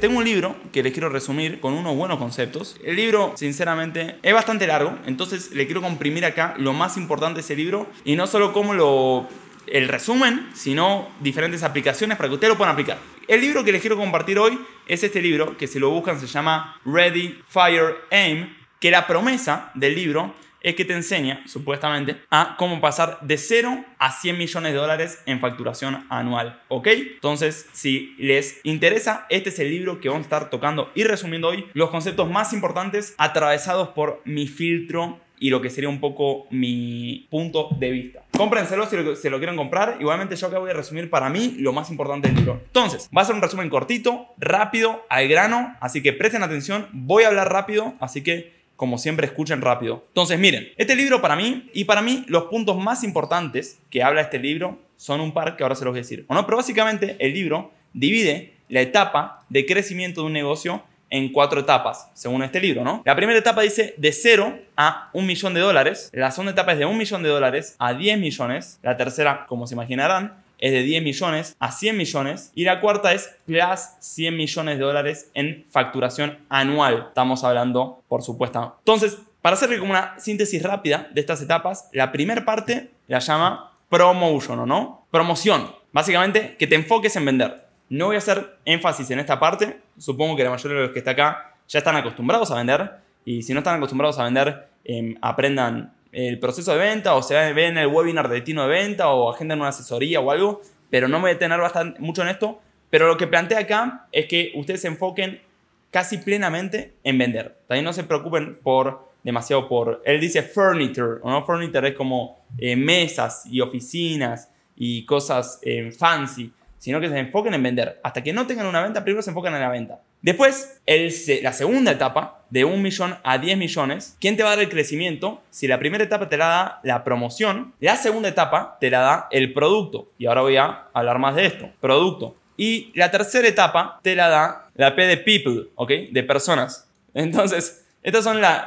Tengo un libro que les quiero resumir con unos buenos conceptos. El libro, sinceramente, es bastante largo, entonces le quiero comprimir acá lo más importante de ese libro y no solo como lo el resumen, sino diferentes aplicaciones para que ustedes lo puedan aplicar. El libro que les quiero compartir hoy es este libro que si lo buscan se llama Ready, Fire, Aim, que la promesa del libro es que te enseña, supuestamente, a cómo pasar de 0 a 100 millones de dólares en facturación anual. ¿Ok? Entonces, si les interesa, este es el libro que vamos a estar tocando y resumiendo hoy los conceptos más importantes atravesados por mi filtro y lo que sería un poco mi punto de vista. Cómprenselo si se lo quieren comprar. Igualmente yo acá voy a resumir para mí lo más importante del libro. Entonces, va a ser un resumen cortito, rápido, al grano. Así que presten atención. Voy a hablar rápido. Así que como siempre, escuchen rápido. Entonces, miren, este libro para mí, y para mí los puntos más importantes que habla este libro son un par que ahora se los voy a decir. ¿O? Pero básicamente el libro divide la etapa de crecimiento de un negocio en cuatro etapas, según este libro, ¿no? La primera etapa dice de 0 a un millón de dólares, la segunda etapa es de un millón de dólares a 10 millones, la tercera, como se imaginarán, es de 10 millones a 100 millones y la cuarta es plus 100 millones de dólares en facturación anual. Estamos hablando, por supuesto. Entonces, para hacerle como una síntesis rápida de estas etapas, la primera parte la llama promotion, ¿o no? Promoción. Básicamente, que te enfoques en vender. No voy a hacer énfasis en esta parte. Supongo que la mayoría de los que está acá ya están acostumbrados a vender. Y si no están acostumbrados a vender, em, aprendan el proceso de venta o se ven el webinar de destino de venta o agendan una asesoría o algo, pero no me voy a detener bastante, mucho en esto. Pero lo que plantea acá es que ustedes se enfoquen casi plenamente en vender. También no se preocupen por demasiado por... Él dice furniture, ¿o no? Furniture es como eh, mesas y oficinas y cosas eh, fancy, sino que se enfoquen en vender. Hasta que no tengan una venta, primero se enfocan en la venta. Después, la segunda etapa, de 1 millón a 10 millones, ¿quién te va a dar el crecimiento? Si la primera etapa te la da la promoción, la segunda etapa te la da el producto. Y ahora voy a hablar más de esto, producto. Y la tercera etapa te la da la P de people, ¿ok? De personas. Entonces, estas son las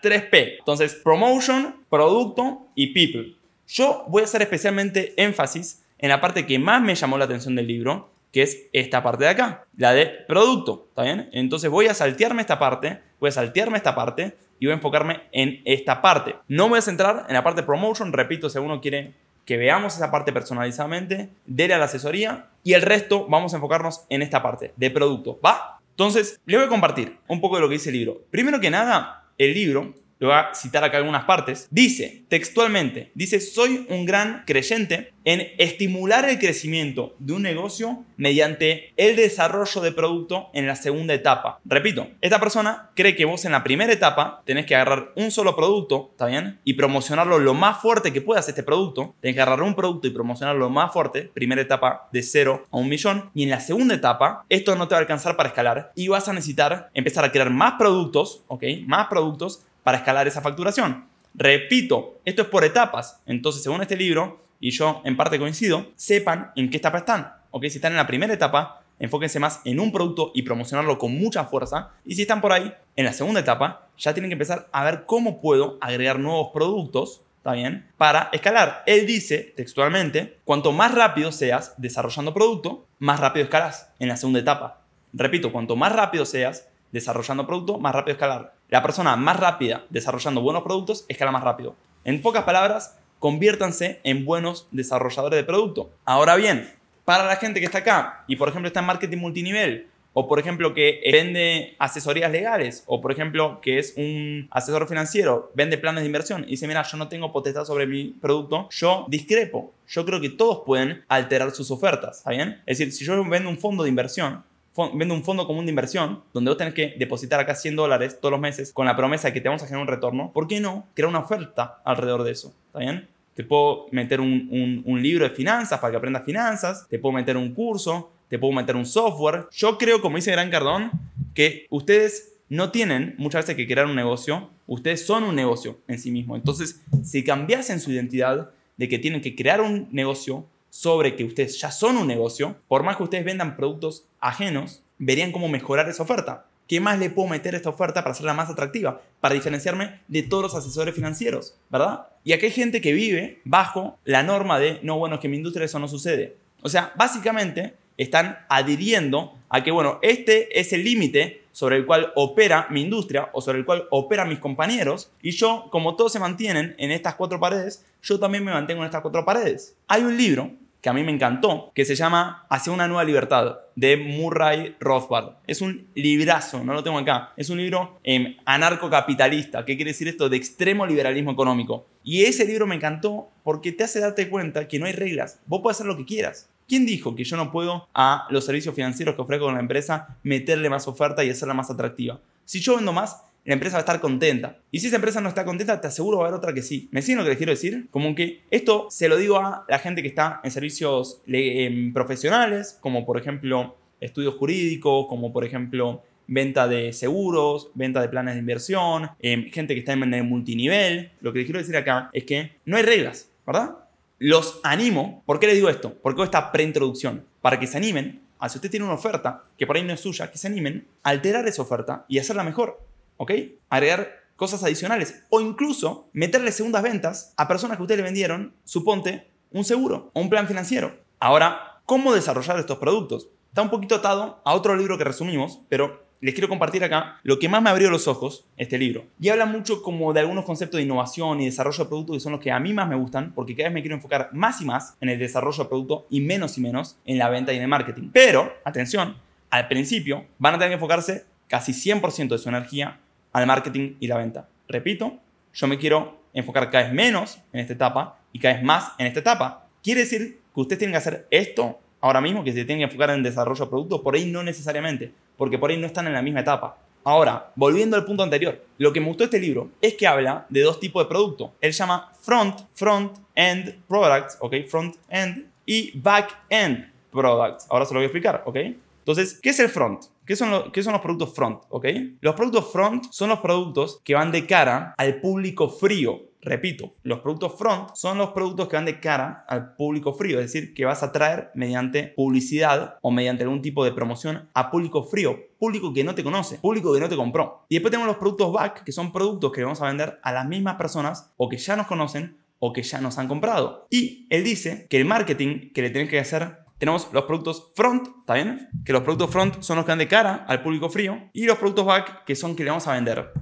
3 P. Entonces, promotion, producto y people. Yo voy a hacer especialmente énfasis en la parte que más me llamó la atención del libro, que es esta parte de acá, la de producto, ¿está bien? Entonces voy a saltearme esta parte, voy a saltearme esta parte y voy a enfocarme en esta parte. No voy a centrar en la parte de promotion, repito, si uno quiere que veamos esa parte personalizadamente, dele a la asesoría y el resto vamos a enfocarnos en esta parte de producto, ¿va? Entonces, le voy a compartir un poco de lo que dice el libro. Primero que nada, el libro le voy a citar acá algunas partes, dice textualmente, dice, soy un gran creyente en estimular el crecimiento de un negocio mediante el desarrollo de producto en la segunda etapa. Repito, esta persona cree que vos en la primera etapa tenés que agarrar un solo producto, ¿está bien? Y promocionarlo lo más fuerte que puedas este producto. Tenés que agarrar un producto y promocionarlo lo más fuerte, primera etapa de 0 a un millón. Y en la segunda etapa, esto no te va a alcanzar para escalar y vas a necesitar empezar a crear más productos, ¿ok? Más productos para escalar esa facturación. Repito, esto es por etapas. Entonces, según este libro, y yo en parte coincido, sepan en qué etapa están. ¿ok? Si están en la primera etapa, enfóquense más en un producto y promocionarlo con mucha fuerza. Y si están por ahí, en la segunda etapa, ya tienen que empezar a ver cómo puedo agregar nuevos productos, ¿está? Para escalar. Él dice textualmente, cuanto más rápido seas desarrollando producto, más rápido escalas en la segunda etapa. Repito, cuanto más rápido seas desarrollando producto, más rápido escalar. La persona más rápida desarrollando buenos productos escala más rápido. En pocas palabras, conviértanse en buenos desarrolladores de producto. Ahora bien, para la gente que está acá y por ejemplo está en marketing multinivel, o por ejemplo que vende asesorías legales, o por ejemplo que es un asesor financiero, vende planes de inversión y dice, mira, yo no tengo potestad sobre mi producto, yo discrepo. Yo creo que todos pueden alterar sus ofertas, ¿está bien? Es decir, si yo vendo un fondo de inversión, vendo un fondo común de inversión donde vos tenés que depositar acá 100 dólares todos los meses con la promesa de que te vamos a generar un retorno, ¿por qué no crear una oferta alrededor de eso? ¿Está bien? Te puedo meter un, un, libro de finanzas para que aprendas finanzas, te puedo meter un curso, te puedo meter un software. Yo creo, como dice Gran Cardón, que ustedes no tienen muchas veces que crear un negocio, ustedes son un negocio en sí mismo. Entonces, si cambiasen su identidad de que tienen que crear un negocio sobre que ustedes ya son un negocio, por más que ustedes vendan productos ajenos, verían cómo mejorar esa oferta. ¿Qué más le puedo meter a esta oferta para hacerla más atractiva? Para diferenciarme de todos los asesores financieros, ¿verdad? Y aquí hay gente que vive bajo la norma de, no, bueno, es que en mi industria eso no sucede. O sea, básicamente están adhiriendo a que, bueno, este es el límite sobre el cual opera mi industria o sobre el cual operan mis compañeros y yo, como todos se mantienen en estas cuatro paredes, yo también me mantengo en estas cuatro paredes. Hay un libro que a mí me encantó, que se llama Hacia una nueva libertad, de Murray Rothbard. Es un librazo, no lo tengo acá. Es un libro eh, anarcocapitalista. ¿Qué quiere decir esto? De extremo liberalismo económico. Y ese libro me encantó porque te hace darte cuenta que no hay reglas. Vos puedes hacer lo que quieras. ¿Quién dijo que yo no puedo a los servicios financieros que ofrezco con la empresa meterle más oferta y hacerla más atractiva? Si yo vendo más, la empresa va a estar contenta. Y si esa empresa no está contenta, te aseguro va a haber otra que sí. ¿Me siguen lo que les quiero decir? Como que esto se lo digo a la gente que está en servicios em, profesionales, como por ejemplo estudios jurídicos, como por ejemplo venta de seguros, venta de planes de inversión, em, gente que está en el multinivel. Lo que les quiero decir acá es que no hay reglas, ¿verdad? Los animo. ¿Por qué les digo esto? Porque esta preintroducción. Para que se animen a si usted tiene una oferta que por ahí no es suya, que se animen a alterar esa oferta y hacerla mejor. ¿Ok? Agregar cosas adicionales o incluso meterle segundas ventas a personas que ustedes le vendieron, suponte, un seguro o un plan financiero. Ahora, ¿cómo desarrollar estos productos? Está un poquito atado a otro libro que resumimos, pero les quiero compartir acá lo que más me abrió los ojos, este libro. Y habla mucho como de algunos conceptos de innovación y desarrollo de producto que son los que a mí más me gustan, porque cada vez me quiero enfocar más y más en el desarrollo de producto y menos y menos en la venta y en el marketing. Pero, atención, al principio van a tener que enfocarse casi 100% de su energía al marketing y la venta. Repito, yo me quiero enfocar cada vez menos en esta etapa y cada vez más en esta etapa. Quiere decir que ustedes tienen que hacer esto ahora mismo, que se tienen que enfocar en desarrollo de productos, por ahí no necesariamente, porque por ahí no están en la misma etapa. Ahora, volviendo al punto anterior, lo que me gustó este libro es que habla de dos tipos de producto. Él llama front, front end products, ¿ok? Front end y back end products. Ahora se lo voy a explicar, ¿ok? Entonces, ¿qué es el front? ¿Qué son, son los productos front? ¿Ok? Los productos front son los productos que van de cara al público frío. Repito, los productos front son los productos que van de cara al público frío, es decir, que vas a traer mediante publicidad o mediante algún tipo de promoción a público frío, público que no te conoce, público que no te compró. Y después tenemos los productos back, que son productos que vamos a vender a las mismas personas o que ya nos conocen o que ya nos han comprado. Y él dice que el marketing que le tienes que hacer tenemos los productos front, ¿está bien? Que los productos front son los que dan de cara al público frío y los productos back que son que le vamos a vender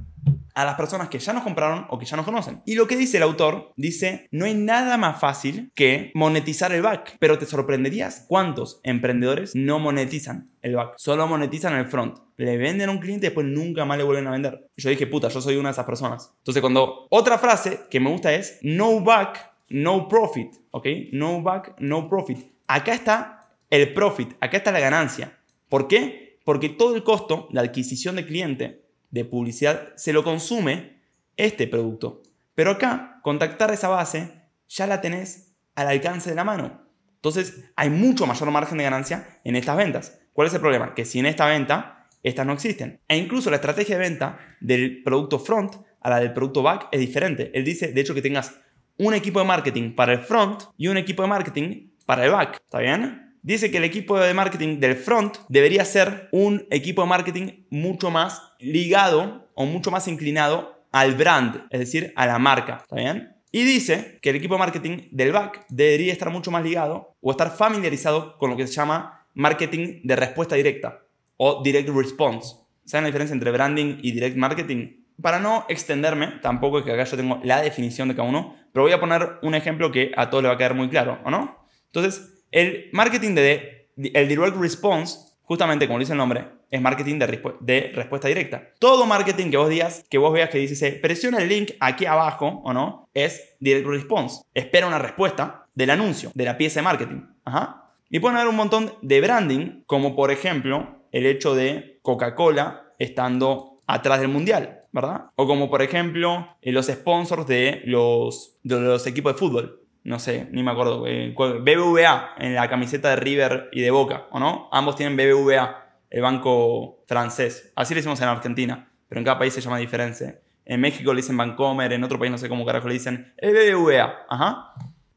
a las personas que ya nos compraron o que ya nos conocen. Y lo que dice el autor, dice, no hay nada más fácil que monetizar el back, pero te sorprenderías cuántos emprendedores no monetizan el back, solo monetizan el front. Le venden a un cliente y después nunca más le vuelven a vender. Yo dije, puta, yo soy una de esas personas. Entonces cuando otra frase que me gusta es, no back, no profit, ¿ok? No back, no profit acá está el profit, acá está la ganancia. ¿Por qué? Porque todo el costo de adquisición de cliente, de publicidad, se lo consume este producto. Pero acá, contactar esa base, ya la tenés al alcance de la mano. Entonces, hay mucho mayor margen de ganancia en estas ventas. ¿Cuál es el problema? Que si en esta venta, estas no existen. E incluso la estrategia de venta del producto front a la del producto back es diferente. Él dice, de hecho, que tengas un equipo de marketing para el front y un equipo de marketing para el back, ¿está bien? Dice que el equipo de marketing del front debería ser un equipo de marketing mucho más ligado o mucho más inclinado al brand, es decir, a la marca, ¿está bien? Y dice que el equipo de marketing del back debería estar mucho más ligado o estar familiarizado con lo que se llama marketing de respuesta directa o direct response. ¿Saben la diferencia entre branding y direct marketing? Para no extenderme, tampoco es que acá yo tengo la definición de cada uno, pero voy a poner un ejemplo que a todos le va a quedar muy claro, ¿o no? Entonces, el marketing de, el direct response, justamente como dice el nombre, es marketing de, respuesta directa. Todo marketing que vos digas, que vos veas que dice, presiona el link aquí abajo o no, es direct response. Espera una respuesta del anuncio, de la pieza de marketing. Y pueden haber un montón de branding, como por ejemplo el hecho de Coca-Cola estando atrás del mundial, ¿verdad? O como por ejemplo los sponsors de los, de los equipos de fútbol no sé, ni me acuerdo, eh, BBVA en la camiseta de River y de Boca, ¿o no? Ambos tienen BBVA, el banco francés. Así le decimos en Argentina. pero en cada país se llama diferente. En México le dicen Bancomer, en otro país no sé cómo carajo le dicen el BBVA. Ajá.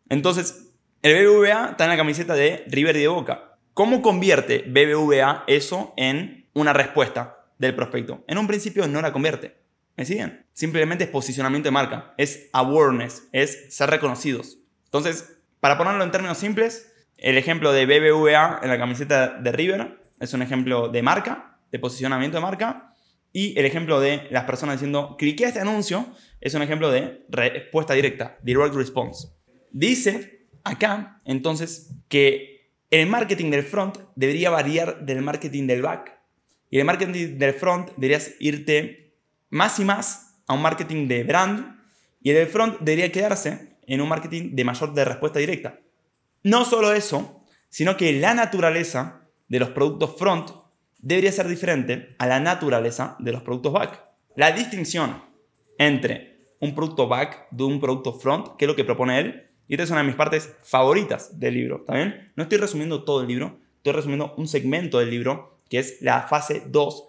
Entonces, el BBVA está en la camiseta de River y de Boca. ¿Cómo convierte BBVA eso en una respuesta del prospecto? En un principio no la convierte. ¿Me siguen? Simplemente es posicionamiento de marca, es awareness, es ser reconocidos. Entonces, para ponerlo en términos simples, el ejemplo de BBVA en la camiseta de River es un ejemplo de marca, de posicionamiento de marca, y el ejemplo de las personas diciendo, cliqué este anuncio, es un ejemplo de respuesta directa, direct response. Dice acá, entonces, que el marketing del front debería variar del marketing del back. Y el marketing del front deberías irte más y más a un marketing de brand y el del front debería quedarse en un marketing de mayor de respuesta directa. No solo eso, sino que la naturaleza de los productos front debería ser diferente a la naturaleza de los productos back. La distinción entre un producto back de un producto front, que es lo que propone él, y esta es una de mis partes favoritas del libro, ¿está bien? No estoy resumiendo todo el libro, estoy resumiendo un segmento del libro, que es la fase 2,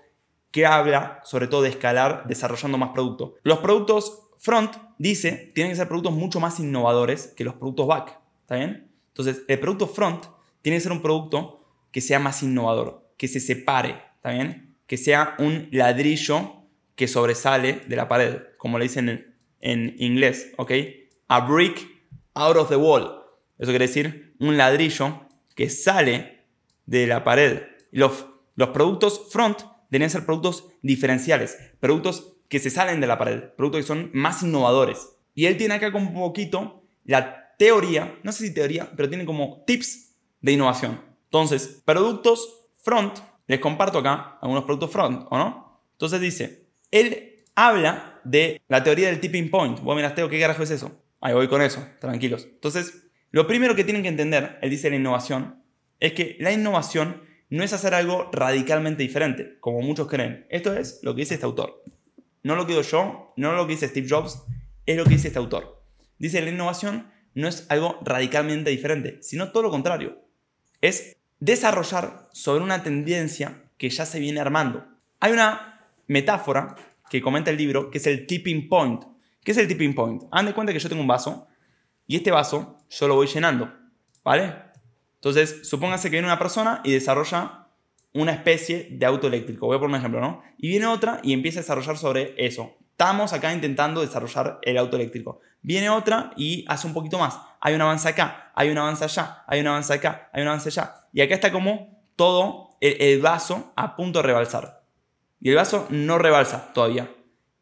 que habla sobre todo de escalar desarrollando más productos. Los productos front, dice, tienen que ser productos mucho más innovadores que los productos back, ¿está bien? Entonces, el producto front tiene que ser un producto que sea más innovador, que se separe, ¿está bien? Que sea un ladrillo que sobresale de la pared, como le dicen en, inglés, ¿ok? A brick out of the wall. Eso quiere decir un ladrillo que sale de la pared. Los, los productos front deben ser productos diferenciales, productos que se salen de la pared, productos que son más innovadores. Y él tiene acá como un poquito la teoría, no sé si teoría, pero tiene como tips de innovación. Entonces, productos front, les comparto acá algunos productos front, ¿o no? Entonces dice, él habla de la teoría del tipping point. Vos mirás, Teo, ¿qué carajo es eso? Ahí voy con eso, tranquilos. Entonces, lo primero que tienen que entender, él dice la innovación, es que la innovación no es hacer algo radicalmente diferente, como muchos creen. Esto es lo que dice este autor. No lo que yo, no lo que dice Steve Jobs, es lo que dice este autor. Dice, la innovación no es algo radicalmente diferente, sino todo lo contrario. Es desarrollar sobre una tendencia que ya se viene armando. Hay una metáfora que comenta el libro que es el tipping point. ¿Qué es el tipping point? Hagan de cuenta que yo tengo un vaso y este vaso yo lo voy llenando, ¿vale? Entonces, supóngase que viene una persona y desarrolla una especie de auto eléctrico. Voy a poner un ejemplo, ¿no? Y viene otra y empieza a desarrollar sobre eso. Estamos acá intentando desarrollar el auto eléctrico. Viene otra y hace un poquito más. Hay un avance acá, hay un avance allá, hay un avance acá, hay un avance allá. Y acá está como todo el, vaso a punto de rebalsar. Y el vaso no rebalsa todavía.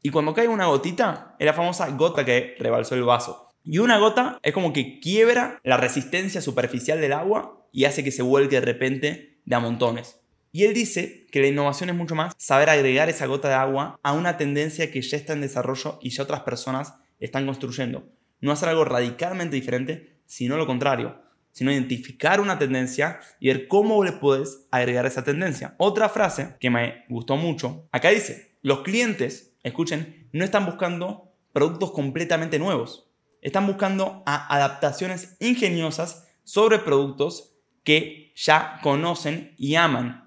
Y cuando cae una gotita, es la famosa gota que rebalsó el vaso. Y una gota es como que quiebra la resistencia superficial del agua y hace que se vuelque de repente de a montones. Y él dice que la innovación es mucho más saber agregar esa gota de agua a una tendencia que ya está en desarrollo y ya otras personas están construyendo. No hacer algo radicalmente diferente, sino lo contrario, sino identificar una tendencia y ver cómo le puedes agregar esa tendencia. Otra frase que me gustó mucho, acá dice, los clientes, escuchen, no están buscando productos completamente nuevos, están buscando adaptaciones ingeniosas sobre productos que ya conocen y aman.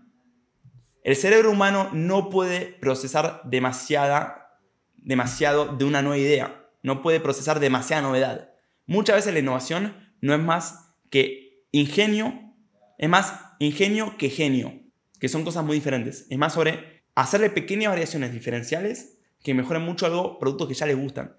El cerebro humano no puede procesar demasiada, demasiado de una nueva idea no puede procesar demasiada novedad. Muchas veces la innovación no es más que ingenio, es más ingenio que genio, que son cosas muy diferentes. Es más sobre hacerle pequeñas variaciones diferenciales que mejoren mucho algo, productos que ya les gustan.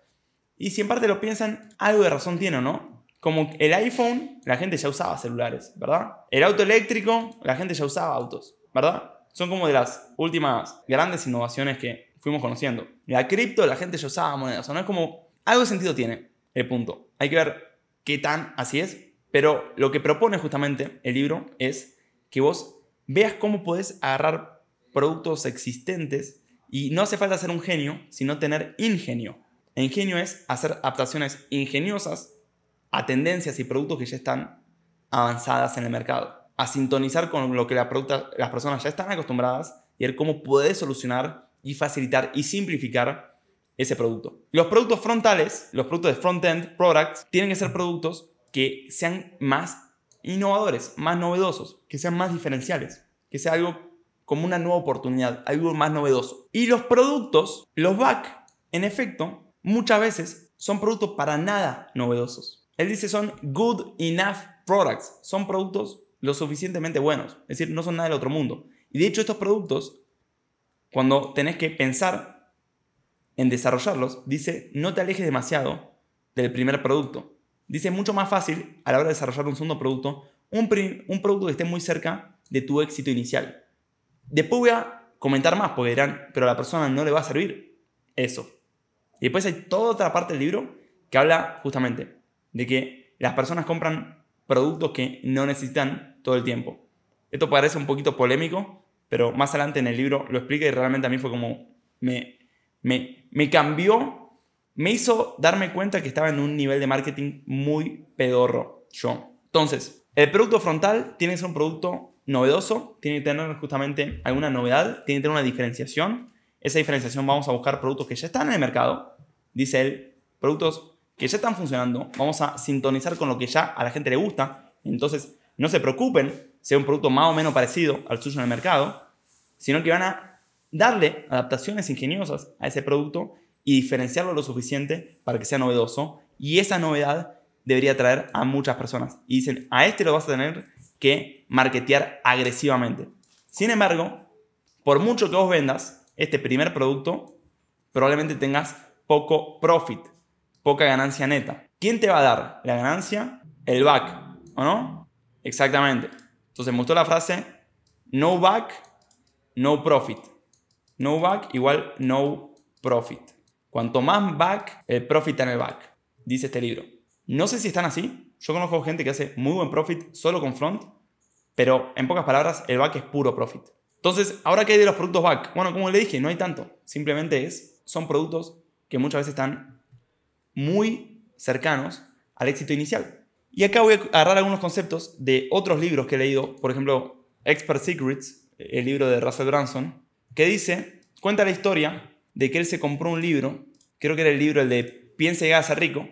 Y si en parte lo piensan, algo de razón tiene, ¿no? Como el iPhone, la gente ya usaba celulares, ¿verdad? El auto eléctrico, la gente ya usaba autos, ¿verdad? Son como de las últimas grandes innovaciones que fuimos conociendo. La cripto, la gente ya usaba monedas, o sea, no es como algo de sentido tiene el punto. Hay que ver qué tan así es, pero lo que propone justamente el libro es que vos veas cómo puedes agarrar productos existentes y no hace falta ser un genio, sino tener ingenio. El ingenio es hacer adaptaciones ingeniosas a tendencias y productos que ya están avanzadas en el mercado, a sintonizar con lo que las personas ya están acostumbradas y ver cómo puedes solucionar y facilitar y simplificar ese producto. Los productos frontales, los productos de front-end products, tienen que ser productos que sean más innovadores, más novedosos, que sean más diferenciales, que sea algo como una nueva oportunidad, algo más novedoso. Y los productos, los back, en efecto, muchas veces son productos para nada novedosos. Él dice son good enough products, son productos lo suficientemente buenos, es decir, no son nada del otro mundo. Y de hecho estos productos, cuando tenés que pensar en desarrollarlos, dice no te alejes demasiado del primer producto. Dice mucho más fácil a la hora de desarrollar un segundo producto, un, un producto que esté muy cerca de tu éxito inicial. Después voy a comentar más porque dirán, pero a la persona no le va a servir eso. Y después hay toda otra parte del libro que habla justamente de que las personas compran productos que no necesitan todo el tiempo. Esto parece un poquito polémico, pero más adelante en el libro lo explica y realmente a mí fue como me, me, me cambió, me hizo darme cuenta que estaba en un nivel de marketing muy pedorro yo. Entonces, el producto frontal tiene que ser un producto novedoso, tiene que tener justamente alguna novedad, tiene que tener una diferenciación. Esa diferenciación vamos a buscar productos que ya están en el mercado, dice él, productos que ya están funcionando, vamos a sintonizar con lo que ya a la gente le gusta. Entonces, no se preocupen, sea un producto más o menos parecido al suyo en el mercado, sino que van a darle adaptaciones ingeniosas a ese producto y diferenciarlo lo suficiente para que sea novedoso. Y esa novedad debería atraer a muchas personas. Y dicen, a este lo vas a tener que marketear agresivamente. Sin embargo, por mucho que vos vendas este primer producto, probablemente tengas poco profit poca ganancia neta. ¿Quién te va a dar la ganancia? El back, ¿o no? Exactamente. Entonces me gustó la frase, no back, no profit. No back igual no profit. Cuanto más back, el profit en el back, dice este libro. No sé si están así. Yo conozco gente que hace muy buen profit solo con front, pero en pocas palabras, el back es puro profit. Entonces, ahora que hay de los productos back, bueno, como le dije, no hay tanto. Simplemente es, son productos que muchas veces están muy cercanos al éxito inicial. Y acá voy a agarrar algunos conceptos de otros libros que he leído, por ejemplo, Expert Secrets, el libro de Russell Branson, que dice, cuenta la historia de que él se compró un libro, creo que era el libro el de Piensa y ser rico,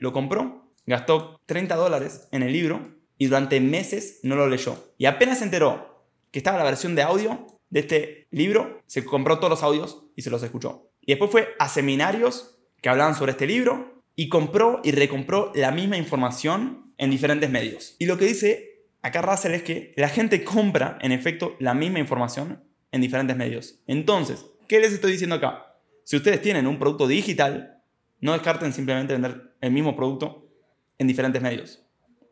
lo compró, gastó 30 dólares en el libro y durante meses no lo leyó. Y apenas se enteró que estaba la versión de audio de este libro, se compró todos los audios y se los escuchó. Y después fue a seminarios que hablaban sobre este libro y compró y recompró la misma información en diferentes medios. Y lo que dice acá Russell es que la gente compra, en efecto, la misma información en diferentes medios. Entonces, ¿qué les estoy diciendo acá? Si ustedes tienen un producto digital, no descarten simplemente vender el mismo producto en diferentes medios.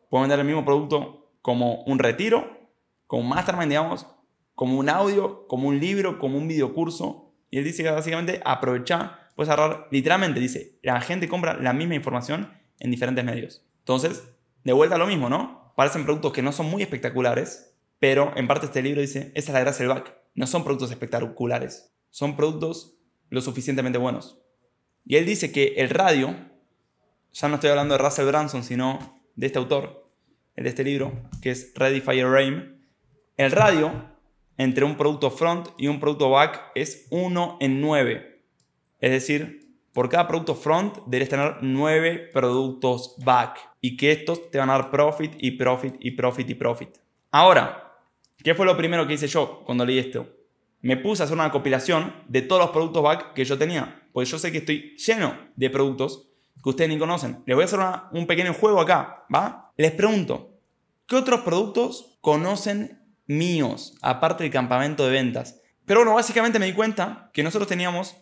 Pueden vender el mismo producto como un retiro, como un mastermind, digamos, como un audio, como un libro, como un videocurso. Y él dice que básicamente aprovecha puedes agarrar, literalmente dice, la gente compra la misma información en diferentes medios. Entonces, de vuelta lo mismo, ¿no? Parecen productos que no son muy espectaculares, pero en parte este libro dice, esa es la gracia del back. No son productos espectaculares, son productos lo suficientemente buenos. Y él dice que el radio, ya no estoy hablando de Russell Branson, sino de este autor, de este libro, que es Ready Fire Rain, el radio entre un producto front y un producto back es 1 en 9. Es decir, por cada producto front debes tener nueve productos back y que estos te van a dar profit y profit y profit y profit. Ahora, ¿qué fue lo primero que hice yo cuando leí esto? Me puse a hacer una compilación de todos los productos back que yo tenía, porque yo sé que estoy lleno de productos que ustedes ni conocen. Les voy a hacer un pequeño juego acá, ¿va? Les pregunto, ¿qué otros productos conocen míos, aparte del campamento de ventas? Pero bueno, básicamente me di cuenta que nosotros teníamos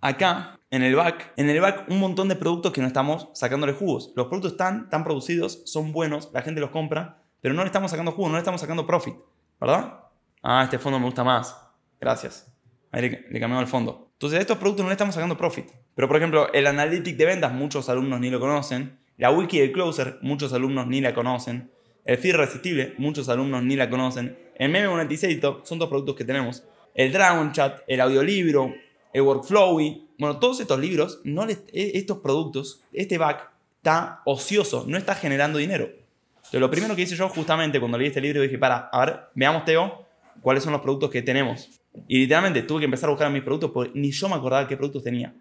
acá, en el back, en el back un montón de productos que no estamos sacándole jugos. Los productos están, están producidos, son buenos, la gente los compra, pero no le estamos sacando jugos, no le estamos sacando profit, ¿verdad? Ah, este fondo me gusta más. Gracias. Ahí le, le cambiamos el fondo. Entonces, estos productos no le estamos sacando profit. Pero, por ejemplo, el Analytic de ventas, muchos alumnos ni lo conocen. La Wiki del Closer, muchos alumnos ni la conocen. El Feed Resistible, muchos alumnos ni la conocen. El Meme Monetizator, son dos productos que tenemos. El Dragon Chat, el audiolibro, el Workflowy, bueno, todos estos libros, no e, estos productos, este back está ocioso, no está generando dinero. Entonces, lo primero que hice yo justamente cuando leí este libro dije, para, a ver, veamos Teo, cuáles son los productos que tenemos. Y literalmente tuve que empezar a buscar mis productos porque ni yo me acordaba qué productos tenía.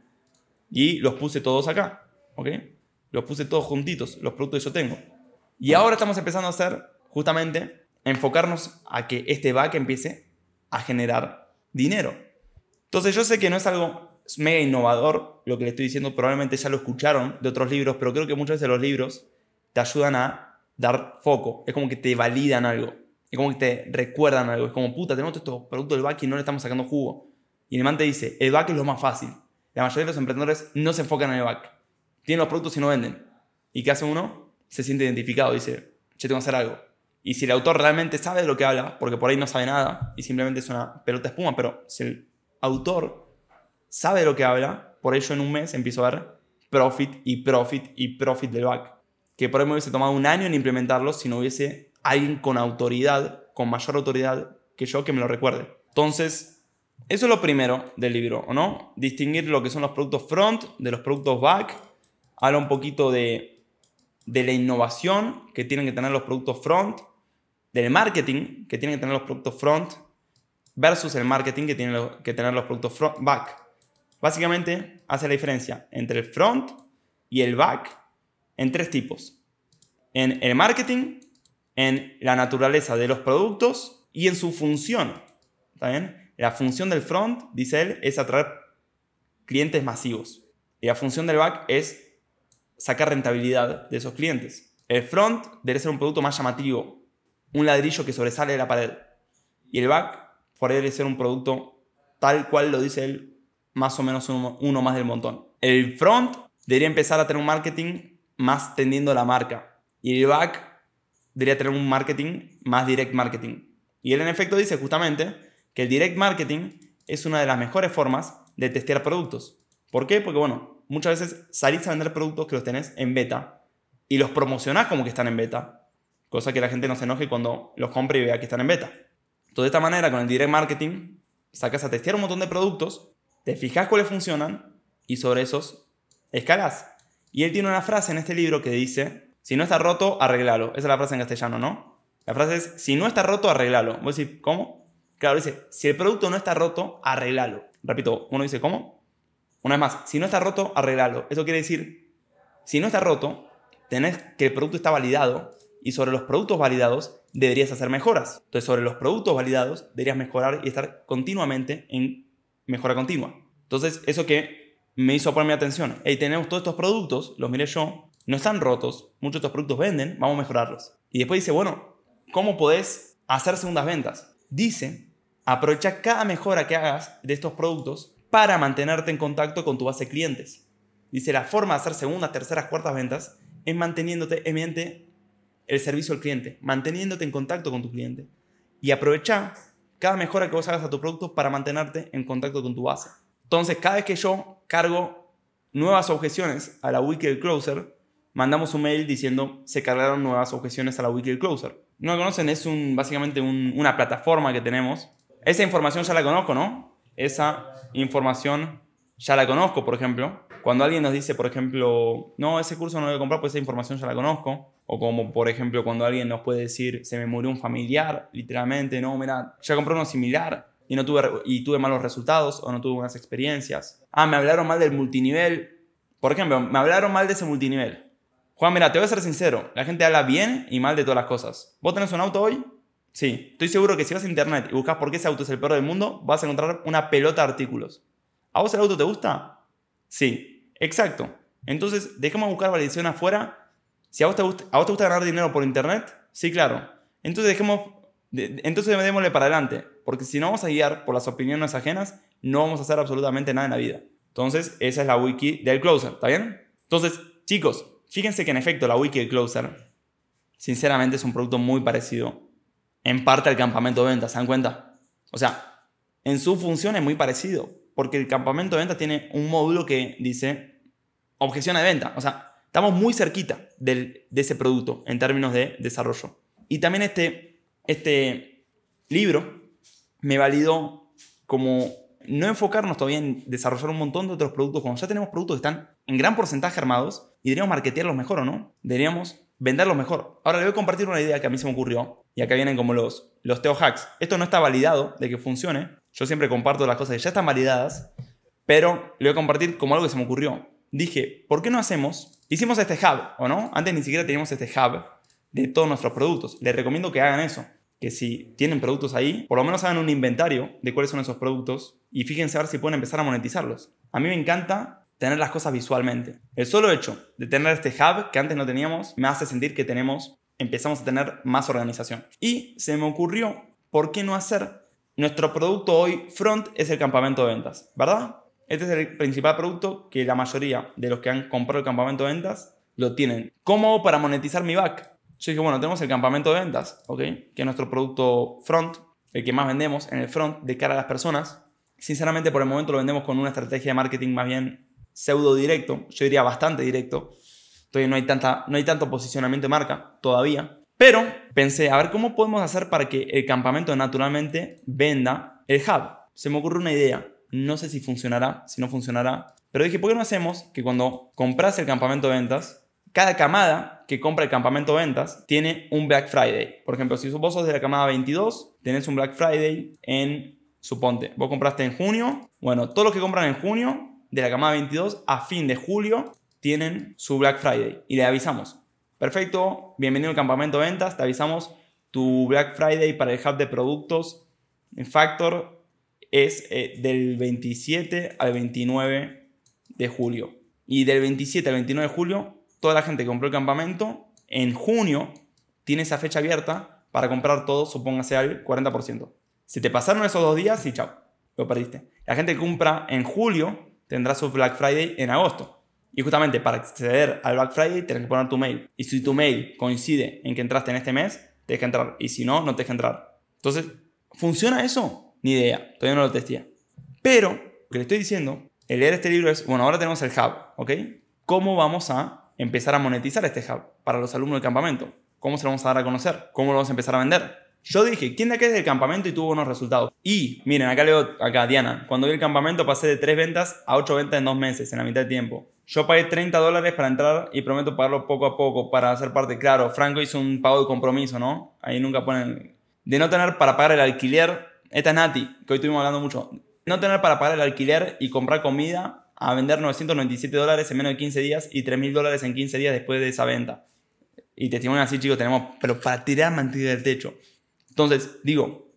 Y los puse todos acá, ¿ok? Los puse todos juntitos, los productos que yo tengo. Y ahora estamos empezando a hacer, justamente, enfocarnos a que este back empiece a generar dinero. Entonces yo sé que no es algo mega innovador lo que le estoy diciendo, probablemente ya lo escucharon de otros libros, pero creo que muchas veces los libros te ayudan a dar foco, es como que te validan algo, es como que te recuerdan algo, es como, puta, tenemos estos productos del back y no le estamos sacando jugo. Y el man te dice, el back es lo más fácil. La mayoría de los emprendedores no se enfocan en el back. Tienen los productos y no venden. ¿Y qué hace uno? Se siente identificado, dice, yo tengo que hacer algo. Y si el autor realmente sabe de lo que habla, porque por ahí no sabe nada y simplemente es una pelota espuma, pero si el autor sabe lo que habla, por ello en un mes empiezo a ver profit y profit y profit del back. Que por ahí me hubiese tomado un año en implementarlo si no hubiese alguien con autoridad, con mayor autoridad que yo que me lo recuerde. Entonces, eso es lo primero del libro, ¿o no? Distinguir lo que son los productos front de los productos back. Habla un poquito de, de la innovación que tienen que tener los productos front, del marketing que tienen que tener los productos front versus el marketing que tienen que tener los productos front, back. Básicamente hace la diferencia entre el front y el back en tres tipos. En el marketing, en la naturaleza de los productos y en su función. ¿Está bien? La función del front, dice él, es atraer clientes masivos. Y la función del back es sacar rentabilidad de esos clientes. El front debe ser un producto más llamativo, un ladrillo que sobresale de la pared. Y el back debe ser un producto tal cual lo dice él, más o menos uno, uno más del montón. El front debería empezar a tener un marketing más tendiendo la marca. Y el back debería tener un marketing más direct marketing. Y él en efecto dice justamente que el direct marketing es una de las mejores formas de testear productos. ¿Por qué? Porque bueno, muchas veces salís a vender productos que los tenés en beta y los promocionás como que están en beta. Cosa que la gente no se enoje cuando los compre y vea que están en beta. Entonces, de esta manera, con el direct marketing, sacas a testear un montón de productos, te fijas cuáles funcionan y sobre esos escalas. Y él tiene una frase en este libro que dice, si no está roto, arreglalo. Esa es la frase en castellano, ¿no? La frase es, si no está roto, arreglalo. Vos decís, ¿cómo? Claro, dice, si el producto no está roto, arreglalo. Repito, uno dice, ¿cómo? Una vez más, si no está roto, arreglalo. Eso quiere decir, si no está roto, tenés que el producto está validado y sobre los productos validados deberías hacer mejoras. Entonces, sobre los productos validados deberías mejorar y estar continuamente en mejora continua. Entonces, eso que me hizo ponerme atención. Hey, tenemos todos estos productos, los miré yo, no están rotos, muchos de estos productos venden, vamos a mejorarlos. Y después dice, bueno, ¿cómo podés hacer segundas ventas? Dice, aprovecha cada mejora que hagas de estos productos para mantenerte en contacto con tu base de clientes. Dice, la forma de hacer segundas, terceras, cuartas ventas es manteniéndote evidente el servicio al cliente, manteniéndote en contacto con tu cliente. Y aprovecha cada mejora que vos hagas a tu producto para mantenerte en contacto con tu base. Entonces, cada vez que yo cargo nuevas objeciones a la wiki del closer, mandamos un mail diciendo se cargaron nuevas objeciones a la wiki del closer. No lo conocen, es básicamente una plataforma que tenemos. Esa información ya la conozco, ¿no? Esa información ya la conozco, por ejemplo. Cuando alguien nos dice, por ejemplo, no, ese curso no lo voy a comprar, pues esa información ya la conozco. O como, por ejemplo, cuando alguien nos puede decir, se me murió un familiar, literalmente, no, mira, ya compré uno similar y, no tuve, y tuve malos resultados o no tuve buenas experiencias. Ah, me hablaron mal del multinivel. Por ejemplo, me hablaron mal de ese multinivel. Juan, mira, te voy a ser sincero, la gente habla bien y mal de todas las cosas. ¿Vos tenés un auto hoy? Sí, estoy seguro que si vas a internet y buscas por qué ese auto es el peor del mundo, vas a encontrar una pelota de artículos. ¿A vos el auto te gusta? Sí, exacto. Entonces, dejemos buscar validación afuera. Si a vos, te gusta, a vos te gusta ganar dinero por internet, sí, claro. Entonces, dejemos, entonces démosle para adelante. Porque si no vamos a guiar por las opiniones ajenas, no vamos a hacer absolutamente nada en la vida. Entonces, esa es la wiki del Closer, ¿está bien? Entonces, chicos, fíjense que en efecto la wiki del Closer, sinceramente, es un producto muy parecido en parte al campamento de ventas, ¿se dan cuenta? O sea, en su función es muy parecido porque el campamento de venta tiene un módulo que dice objeción de venta. O sea, estamos muy cerquita de ese producto en términos de desarrollo. Y también este, este libro me validó como no enfocarnos todavía en desarrollar un montón de otros productos cuando ya tenemos productos que están en gran porcentaje armados y deberíamos marketearlos mejor o no. Deberíamos venderlos mejor. Ahora le voy a compartir una idea que a mí se me ocurrió y acá vienen como los, los Teo Hacks. Esto no está validado de que funcione, yo siempre comparto las cosas que ya están validadas, pero le voy a compartir como algo que se me ocurrió. Dije, ¿por qué no hacemos? Hicimos este hub, ¿o no? Antes ni siquiera teníamos este hub de todos nuestros productos. Les recomiendo que hagan eso. que si tienen productos ahí, por lo menos hagan un inventario de cuáles son esos productos y fíjense a ver si pueden empezar a monetizarlos. A mí me encanta tener las cosas visualmente. El solo hecho de tener este hub que antes no teníamos me hace sentir que tenemos, empezamos a tener más organización. Y se me ocurrió, ¿por qué no hacer nuestro producto hoy front es el campamento de ventas, ¿verdad? Este es el principal producto que la mayoría de los que han comprado el campamento de ventas lo tienen. ¿Cómo para monetizar mi back? Yo dije, bueno, tenemos el campamento de ventas, ¿ok? Que es nuestro producto front, el que más vendemos en el front de cara a las personas. Sinceramente, por el momento lo vendemos con una estrategia de marketing más bien pseudo directo, yo diría bastante directo. Todavía no hay, tanta, no hay tanto posicionamiento de marca todavía. Pero pensé, a ver, ¿cómo podemos hacer para que el campamento naturalmente venda el hub? Se me ocurrió una idea. No sé si funcionará, si no funcionará. Pero dije, ¿por qué no hacemos que cuando compras el campamento de ventas, cada camada que compra el campamento de ventas tiene un Black Friday. Por ejemplo, si vos sos de la camada 22, tenés un Black Friday en, suponte, vos compraste en junio. Bueno, todos los que compran en junio de la camada 22 a fin de julio tienen su Black Friday y le avisamos. Perfecto, bienvenido al campamento de ventas, te avisamos tu Black Friday para el hub de productos en Factor es eh, del 27 al 29 de julio. Y del 27 al 29 de julio toda la gente que compró el campamento, en junio tiene esa fecha abierta para comprar todo, supóngase al 40%. Si te pasaron esos dos días, sí, chao, lo perdiste. La gente que compra en julio tendrá su Black Friday en agosto. Y justamente para acceder al Black Friday tienes que poner tu mail. Y si tu mail coincide en que entraste en este mes, te deja entrar. Y si no, no te deja entrar. Entonces, ¿funciona eso? Ni idea. Todavía no lo testé. Pero, lo que le estoy diciendo, el leer este libro es, bueno, ahora tenemos el hub, ¿ok? ¿Cómo vamos a empezar a monetizar este hub para los alumnos del campamento. ¿Cómo se lo vamos a dar a conocer? ¿Cómo lo vamos a empezar a vender? Yo dije, ¿quién de acá es del campamento y tuvo buenos resultados? Y, miren, acá leo, acá Diana, cuando vi el campamento pasé de 3 ventas a 8 ventas en 2 meses, en la mitad de tiempo. Yo pagué 30 dólares para entrar y prometo pagarlo poco a poco para hacer parte. Claro, Franco hizo un pago de compromiso, ¿no? Ahí nunca ponen... De no tener para pagar el alquiler, esta es Nati, que hoy estuvimos hablando mucho. No tener para pagar el alquiler y comprar comida a vender 997 dólares en menos de 15 días y 3.000 dólares en 15 días después de esa venta. Y testimonio así, chicos, tenemos, pero para tirar mantener del techo. Entonces, digo,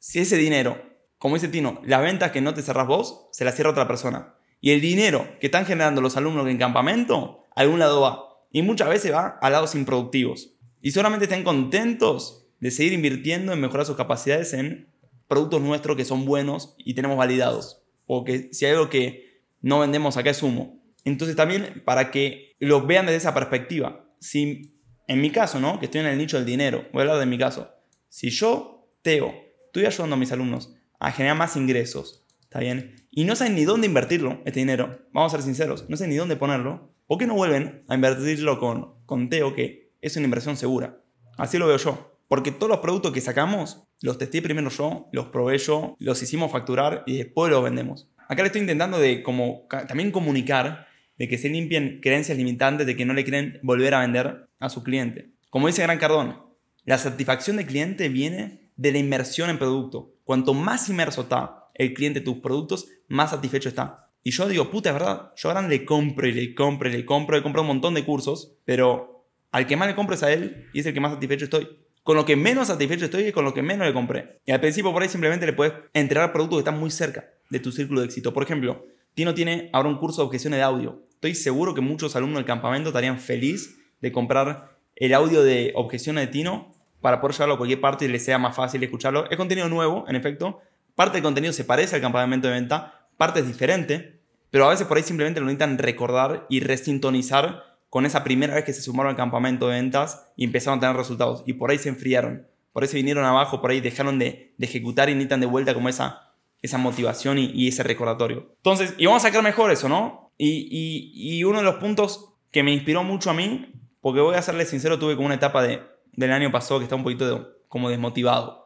si ese dinero, como dice Tino, las ventas que no te cerras vos, se las cierra otra persona. Y el dinero que están generando los alumnos en campamento, a algún lado va. Y muchas veces va a lados improductivos. Y solamente están contentos de seguir invirtiendo en mejorar sus capacidades en productos nuestros que son buenos y tenemos validados. O que si hay algo que no vendemos acá es humo. Entonces también para que lo vean desde esa perspectiva. Si en mi caso, ¿no? Que estoy en el nicho del dinero, voy a hablar de mi caso. Si yo, Teo, estoy ayudando a mis alumnos a generar más ingresos, ¿está bien? Y no saben ni dónde invertirlo, este dinero, vamos a ser sinceros, no saben ni dónde ponerlo, ¿por qué no vuelven a invertirlo con, con Teo, que es una inversión segura? Así lo veo yo. Porque todos los productos que sacamos, los testé primero yo, los probé yo, los hicimos facturar y después los vendemos. Acá le estoy intentando de como también comunicar de que se limpien creencias limitantes de que no le quieren volver a vender a su cliente. Como dice Gran Cardón, la satisfacción del cliente viene de la inmersión en producto. Cuanto más inmerso está el cliente en tus productos, más satisfecho está. Y yo digo, puta, es verdad, yo ahora le compro y le compro y le compro, he comprado un montón de cursos, pero al que más le compro es a él y es el que más satisfecho estoy. Con lo que menos satisfecho estoy es con lo que menos le compré. Y al principio por ahí simplemente le puedes entregar productos que están muy cerca de tu círculo de éxito. Por ejemplo, Tino tiene ahora un curso de objeciones de audio. Estoy seguro que muchos alumnos del campamento estarían felices de comprar el audio de objeciones de Tino para poder llevarlo a cualquier parte y les sea más fácil escucharlo. Es contenido nuevo, en efecto. Parte del contenido se parece al campamento de venta, parte es diferente, pero a veces por ahí simplemente lo necesitan recordar y resintonizar con esa primera vez que se sumaron al campamento de ventas y empezaron a tener resultados. Y por ahí se enfriaron. Por ahí se vinieron abajo, por ahí dejaron de, ejecutar y necesitan de vuelta como esa, esa motivación y, ese recordatorio. Entonces, y vamos a sacar mejor eso, ¿no? Y, uno de los puntos que me inspiró mucho a mí, porque voy a serle sincero, tuve como una etapa de, del año pasado que está un poquito como desmotivado.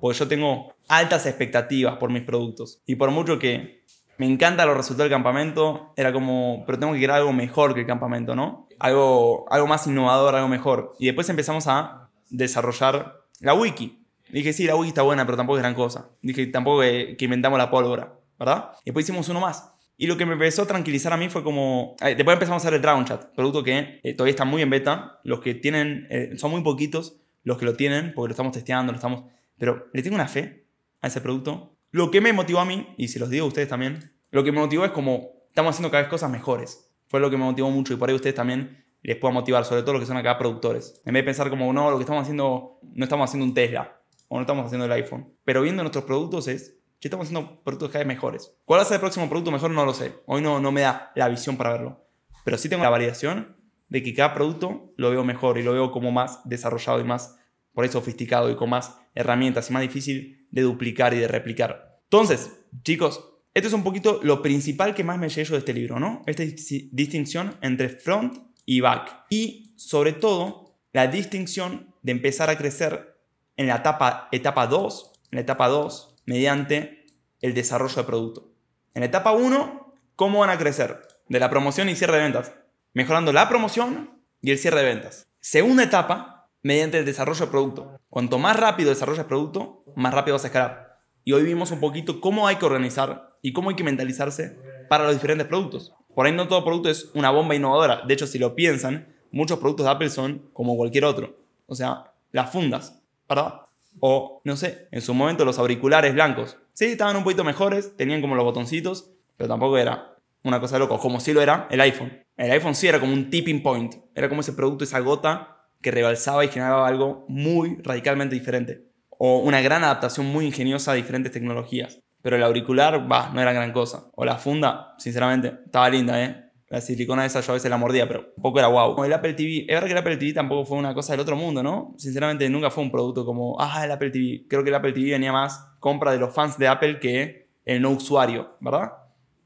Porque yo tengo altas expectativas por mis productos. Y por mucho que me encantan los resultados del campamento, era como, pero tengo que querer algo mejor que el campamento, ¿no? algo, algo más innovador, algo mejor. Y después empezamos a desarrollar la wiki. Dije, sí, la wiki está buena, pero tampoco es gran cosa. Dije, tampoco que, inventamos la pólvora, ¿verdad? Y después hicimos uno más. Y lo que me empezó a tranquilizar a mí fue como... Después empezamos a hacer el Dragon Chat, producto que eh, todavía está muy en beta. Los que tienen... Eh, son muy poquitos los que lo tienen, porque lo estamos testeando, lo estamos... Pero le tengo una fe a ese producto. Lo que me motivó a mí, y si los digo a ustedes también, lo que me motivó es como estamos haciendo cada vez cosas mejores. Fue lo que me motivó mucho y por ahí ustedes también les pueda motivar, sobre todo los que son acá productores. En vez de pensar como, no, lo que estamos haciendo, no estamos haciendo un Tesla o no estamos haciendo el iPhone. Pero viendo nuestros productos es, que estamos haciendo productos cada vez mejores. ¿Cuál va a ser el próximo producto mejor? No lo sé. Hoy no, no me da la visión para verlo. Pero sí tengo la variación de que cada producto lo veo mejor y lo veo como más desarrollado y más por ahí sofisticado y con más herramientas y más difícil de duplicar y de replicar. Entonces, chicos, esto es un poquito lo principal que más me llevo de este libro, ¿no? Esta distinción entre front y back. Y sobre todo, la distinción de empezar a crecer en la etapa, etapa 2, en la etapa 2, mediante el desarrollo de producto. En etapa 1, ¿cómo van a crecer? De la promoción y cierre de ventas. Mejorando la promoción y el cierre de ventas. Segunda etapa, mediante el desarrollo de producto. Cuanto más rápido desarrollas producto, más rápido vas a escalar. Y hoy vimos un poquito cómo hay que organizar y cómo hay que mentalizarse para los diferentes productos. Por ahí no todo producto es una bomba innovadora. De hecho, si lo piensan, muchos productos de Apple son como cualquier otro. O sea, las fundas, ¿verdad? O, no sé, en su momento los auriculares blancos. Sí, estaban un poquito mejores, tenían como los botoncitos, pero tampoco era una cosa de loco. Como si lo era el iPhone. El iPhone sí era como un tipping point. Era como ese producto, esa gota que rebalsaba y generaba algo muy radicalmente diferente. O una gran adaptación muy ingeniosa a diferentes tecnologías. Pero el auricular, va, no era gran cosa. O la funda, sinceramente, estaba linda, ¿eh? La silicona esa yo a veces la mordía, pero poco era guau. El Apple TV, es verdad que el Apple TV tampoco fue una cosa del otro mundo, ¿no? Sinceramente nunca fue un producto como, ah, el Apple TV. Creo que el Apple TV venía más compra de los fans de Apple que el no usuario, ¿verdad?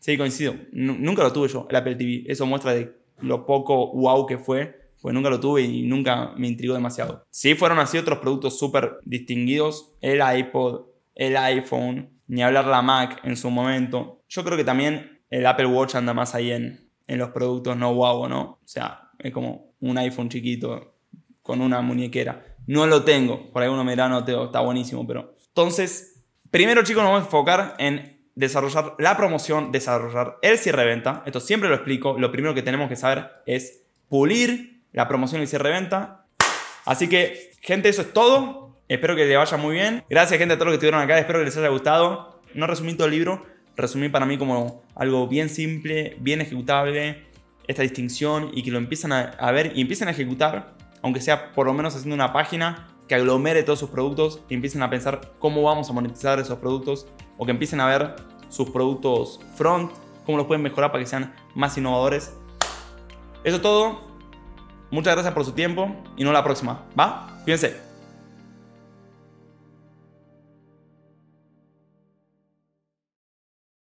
Sí, coincido. nunca lo tuve yo, el Apple TV. Eso muestra de lo poco wow que fue, pues nunca lo tuve y nunca me intrigó demasiado. Sí fueron así otros productos súper distinguidos, el iPod, el iPhone, ni hablar la Mac en su momento. Yo creo que también el Apple Watch anda más ahí en, los productos no guau, ¿no? O sea, es como un iPhone chiquito con una muñequera. No lo tengo, por ahí uno me dirá, no, tengo, está buenísimo, pero... Entonces, primero chicos nos vamos a enfocar en desarrollar la promoción, desarrollar el cierre de venta. Esto siempre lo explico. Lo primero que tenemos que saber es pulir la promoción y el cierre de venta. Así que, gente, eso es todo. Espero que les vaya muy bien. Gracias, gente, a todos los que estuvieron acá. Espero que les haya gustado. No resumí todo el libro, resumí para mí como algo bien simple, bien ejecutable, esta distinción y que lo empiezan a, ver y empiecen a ejecutar, aunque sea por lo menos haciendo una página que aglomere todos sus productos y empiecen a pensar cómo vamos a monetizar esos productos o que empiecen a ver sus productos front, cómo los pueden mejorar para que sean más innovadores. Eso es todo. Muchas gracias por su tiempo y no la próxima. ¿Va? Fíjense.